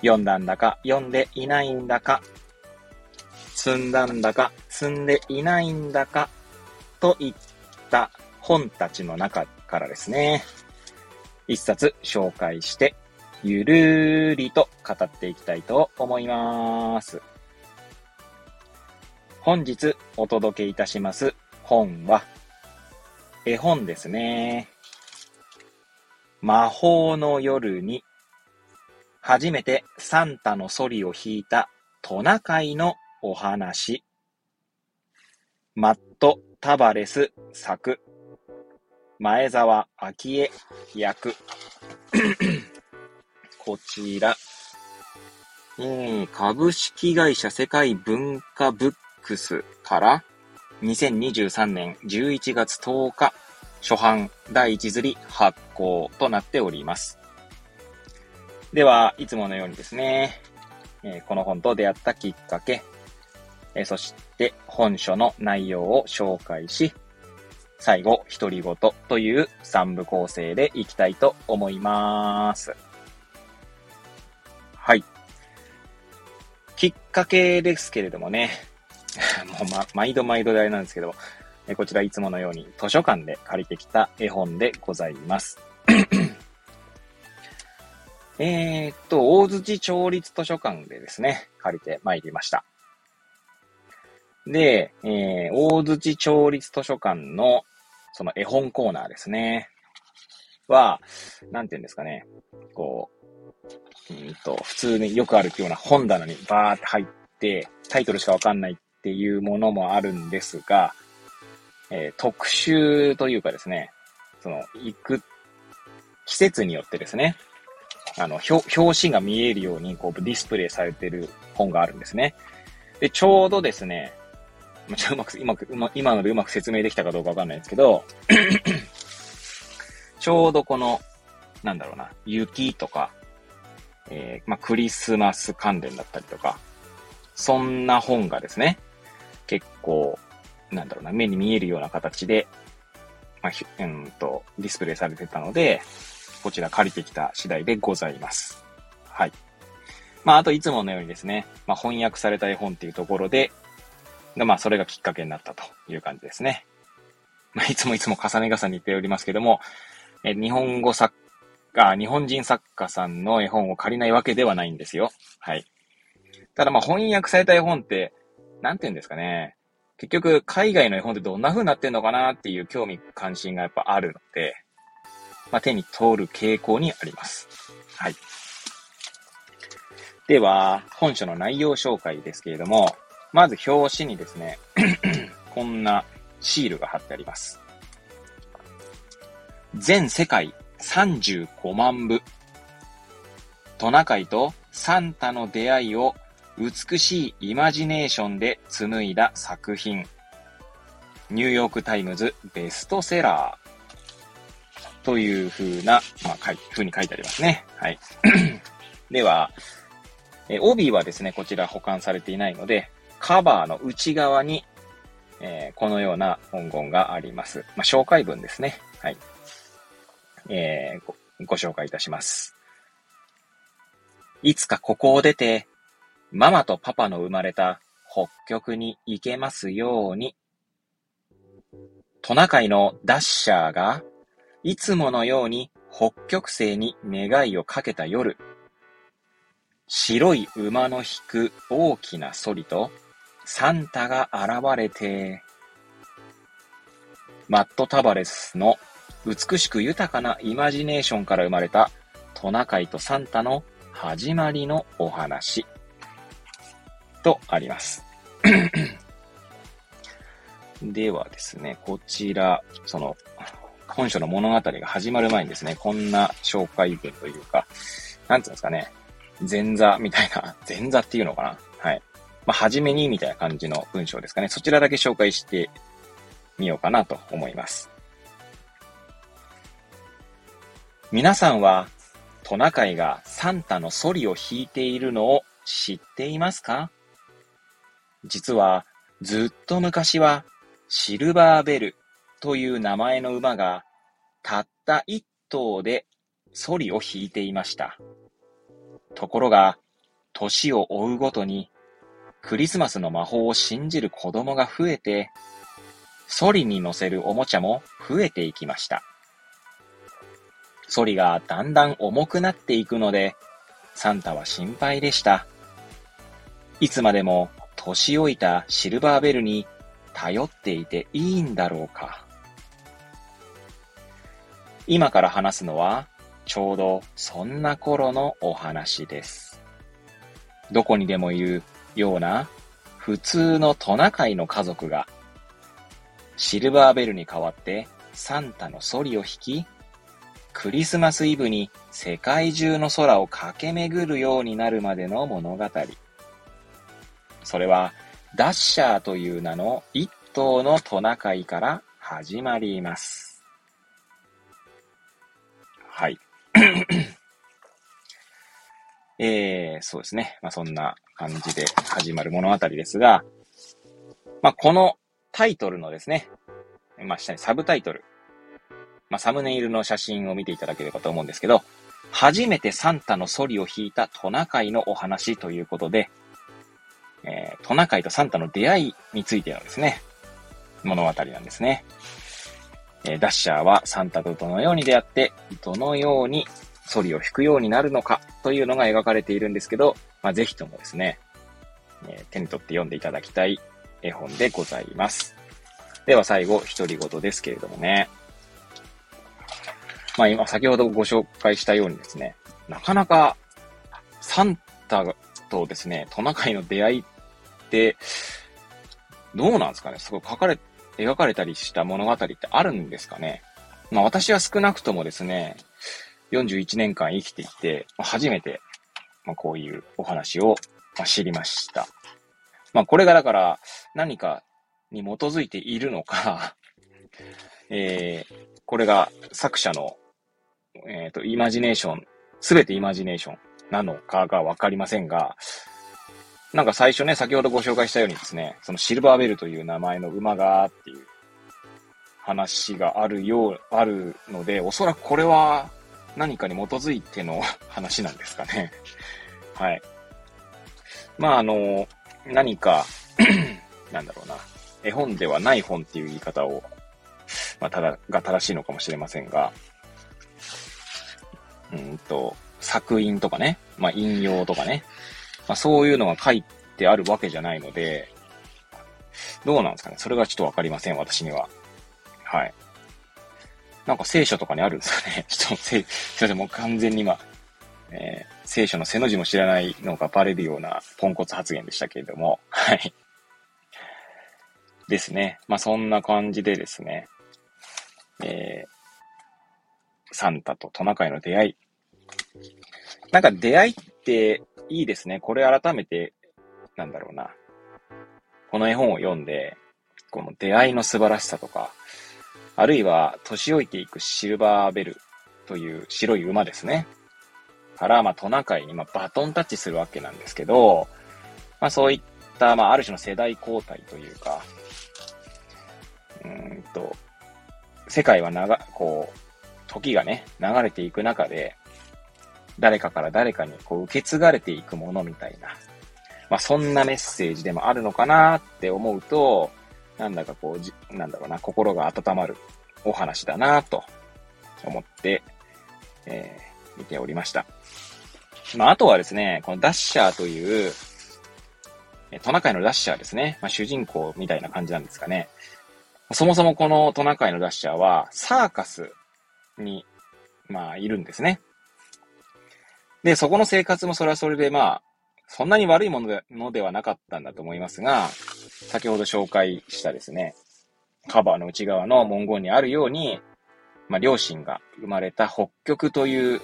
読んだんだか読んでいないんだか、積んだんだか積んでいないんだか、といった本たちの中からですね、一冊紹介して、ゆるりと語っていきたいと思います。本日お届けいたします本は、絵本ですね。魔法の夜に、初めてサンタのソリを弾いたトナカイのお話。マット・タバレス作前澤明恵役。こちら。えー、株式会社世界文化ブックスから2023年11月10日初版第1釣り発行となっております。では、いつものようにですね、えー、この本と出会ったきっかけ、えー、そして本書の内容を紹介し、最後、独り言という3部構成でいきたいと思います。はい。きっかけですけれどもね、もう、ま、毎度毎度であれなんですけど、こちらいつものように図書館で借りてきた絵本でございます。えっと、大槌町立図書館でですね、借りて参りました。で、えー、大槌町立図書館のその絵本コーナーですね。は、なんて言うんですかね。こう、うんと、普通によくあるような本棚にバーって入って、タイトルしかわかんないっていうものもあるんですが、えー、特集というかですね、その、行く季節によってですね、あの、表紙が見えるようにこうディスプレイされてる本があるんですね。で、ちょうどですね、ちょうまく、うまく、今のでうまく説明できたかどうかわかんないですけど、ちょうどこの、なんだろうな、雪とか、えー、まあ、クリスマス関連だったりとか、そんな本がですね、結構、なんだろうな、目に見えるような形で、まあ、うんと、ディスプレイされてたので、こちら借りてきた次第でございます。はい。まあ、あといつものようにですね、まあ、翻訳された絵本っていうところで、まあ、それがきっかけになったという感じですね。まあ、いつもいつも重ね重ね言っておりますけども、え日本語作家、日本人作家さんの絵本を借りないわけではないんですよ。はい。ただまあ翻訳された絵本って、なんて言うんですかね。結局、海外の絵本ってどんな風になってんのかなっていう興味関心がやっぱあるので、まあ、手に通る傾向にあります。はい。では、本書の内容紹介ですけれども、まず表紙にですね、こんなシールが貼ってあります。全世界35万部。トナカイとサンタの出会いを美しいイマジネーションで紡いだ作品。ニューヨークタイムズベストセラー。という風な、まあ、風に書いてありますね。はい。では、え帯はですね、こちら保管されていないので、カバーの内側に、えー、このような文言があります。まあ、紹介文ですね。はい。えー、ご、ご紹介いたします。いつかここを出て、ママとパパの生まれた北極に行けますように。トナカイのダッシャーが、いつものように北極星に願いをかけた夜、白い馬の引く大きなソリと、サンタが現れて、マット・タバレスの美しく豊かなイマジネーションから生まれたトナカイとサンタの始まりのお話とあります。ではですね、こちら、その、本書の物語が始まる前にですね、こんな紹介文というか、なんていうんですかね、前座みたいな、前座っていうのかな？はい。まあ、はじめにみたいな感じの文章ですかね。そちらだけ紹介してみようかなと思います。皆さんはトナカイがサンタのソリを引いているのを知っていますか？実はずっと昔はシルバーベルという名前の馬がたった一頭でソリを引いていました。ところが、年を追うごとにクリスマスの魔法を信じる子供が増えて、ソリに乗せるおもちゃも増えていきました。ソリがだんだん重くなっていくので、サンタは心配でした。いつまでも年老いたシルバーベルに頼っていていいんだろうか。今から話すのは、ちょうどそんな頃のお話です。どこにでもいるような普通のトナカイの家族が、シルバーベルに代わってサンタのソリを引き、クリスマスイブに世界中の空を駆け巡るようになるまでの物語。それは、ダッシャーという名の一頭のトナカイから始まります。はい。えー、そうですね。まあ、そんな感じで始まる物語ですが、まあ、このタイトルのですね、まあ、下にサブタイトル、まあ、サムネイルの写真を見ていただければと思うんですけど、初めてサンタのソリを引いたトナカイのお話ということで、えー、トナカイとサンタの出会いについてのですね、物語なんですね。え、ダッシャーはサンタとどのように出会って、どのようにソリを弾くようになるのかというのが描かれているんですけど、まあ、ぜひともですね、え、手に取って読んでいただきたい絵本でございます。では最後、独り言ですけれどもね。まあ今、先ほどご紹介したようにですね、なかなかサンタとですね、トナカイの出会いって、どうなんですかねすごい書かれ、描かれたりした物語ってあるんですかねまあ私は少なくともですね、41年間生きてきて、初めて、まあ、こういうお話を、知りました。まあ、これがだから何かに基づいているのか えー、これが作者の、えっ、ー、と、イマジネーション、すべてイマジネーションなのかがわかりませんが、なんか最初ね、先ほどご紹介したようにですね、そのシルバーベルという名前の馬がっていう話があるよう、あるので、おそらくこれは何かに基づいての話なんですかね。はい。まあ、あの、何か なんだろうな、絵本ではない本っていう言い方を、まあ、ただ、が正しいのかもしれませんが、うんと、作品とかね、まあ、引用とかね、まあ、そういうのが書いてあるわけじゃないので、どうなんですかねそれがちょっとわかりません、私には。はい。なんか聖書とかにあるんですかね ちょっと、すいません、もう完全に今、えー、聖書の背の字も知らないのがバレるようなポンコツ発言でしたけれども、はい。ですね。まあ、そんな感じでですね、えー、サンタとトナカイの出会い。なんか出会いっていいですね。これ改めて、なんだろうな。この絵本を読んで、この出会いの素晴らしさとか、あるいは年老いていくシルバーベルという白い馬ですね。から、まあ、トナカイに、まあ、バトンタッチするわけなんですけど、まあ、そういった、まあ、ある種の世代交代というか、うんと、世界は長、こう、時がね、流れていく中で、誰かから誰かにこう受け継がれていくものみたいな、まあ、そんなメッセージでもあるのかなって思うと、なんだかこう、なんだろうな、心が温まるお話だなと思って、えー、見ておりました。まあ、あとはですね、このダッシャーという、トナカイのダッシャーですね。まあ、主人公みたいな感じなんですかね。そもそもこのトナカイのダッシャーは、サーカスに、まあ、いるんですね。で、そこの生活もそれはそれで、まあ、そんなに悪いものでのではなかったんだと思いますが、先ほど紹介したですね、カバーの内側の文言にあるように、まあ、両親が生まれた北極という、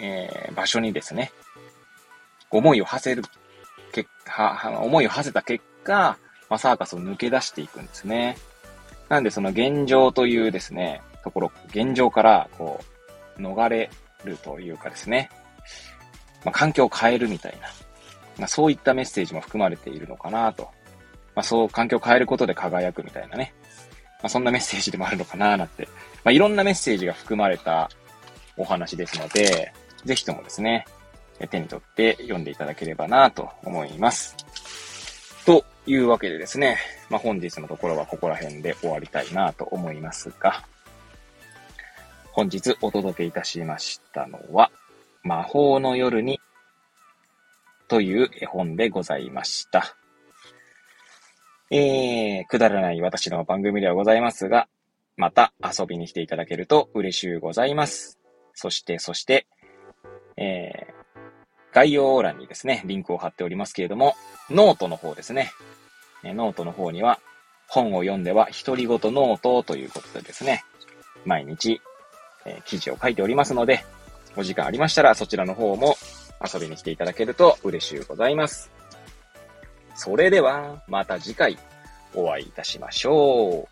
えー、場所にですね、思いを馳せる、結果、思いを馳せた結果、まあ、サーカスを抜け出していくんですね。なんでその現状というですね、ところ、現状からこう、逃れるというかですね、まあ、環境を変えるみたいな、まあ、そういったメッセージも含まれているのかなと。まあ、そう環境を変えることで輝くみたいなね。まあ、そんなメッセージでもあるのかななんて。まあ、いろんなメッセージが含まれたお話ですので、ぜひともですね、手に取って読んでいただければなと思います。というわけでですね、まあ、本日のところはここら辺で終わりたいなと思いますが、本日お届けいたしましたのは、魔法の夜にという絵本でございました。えー、くだらない私の番組ではございますが、また遊びに来ていただけると嬉しゅうございます。そして、そして、えー、概要欄にですね、リンクを貼っておりますけれども、ノートの方ですね。ノートの方には、本を読んでは独り言ノートということでですね、毎日、えー、記事を書いておりますので、お時間ありましたらそちらの方も遊びに来ていただけると嬉しゅうございます。それでは、また次回お会いいたしましょ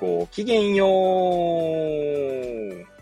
う。ごきげんよう。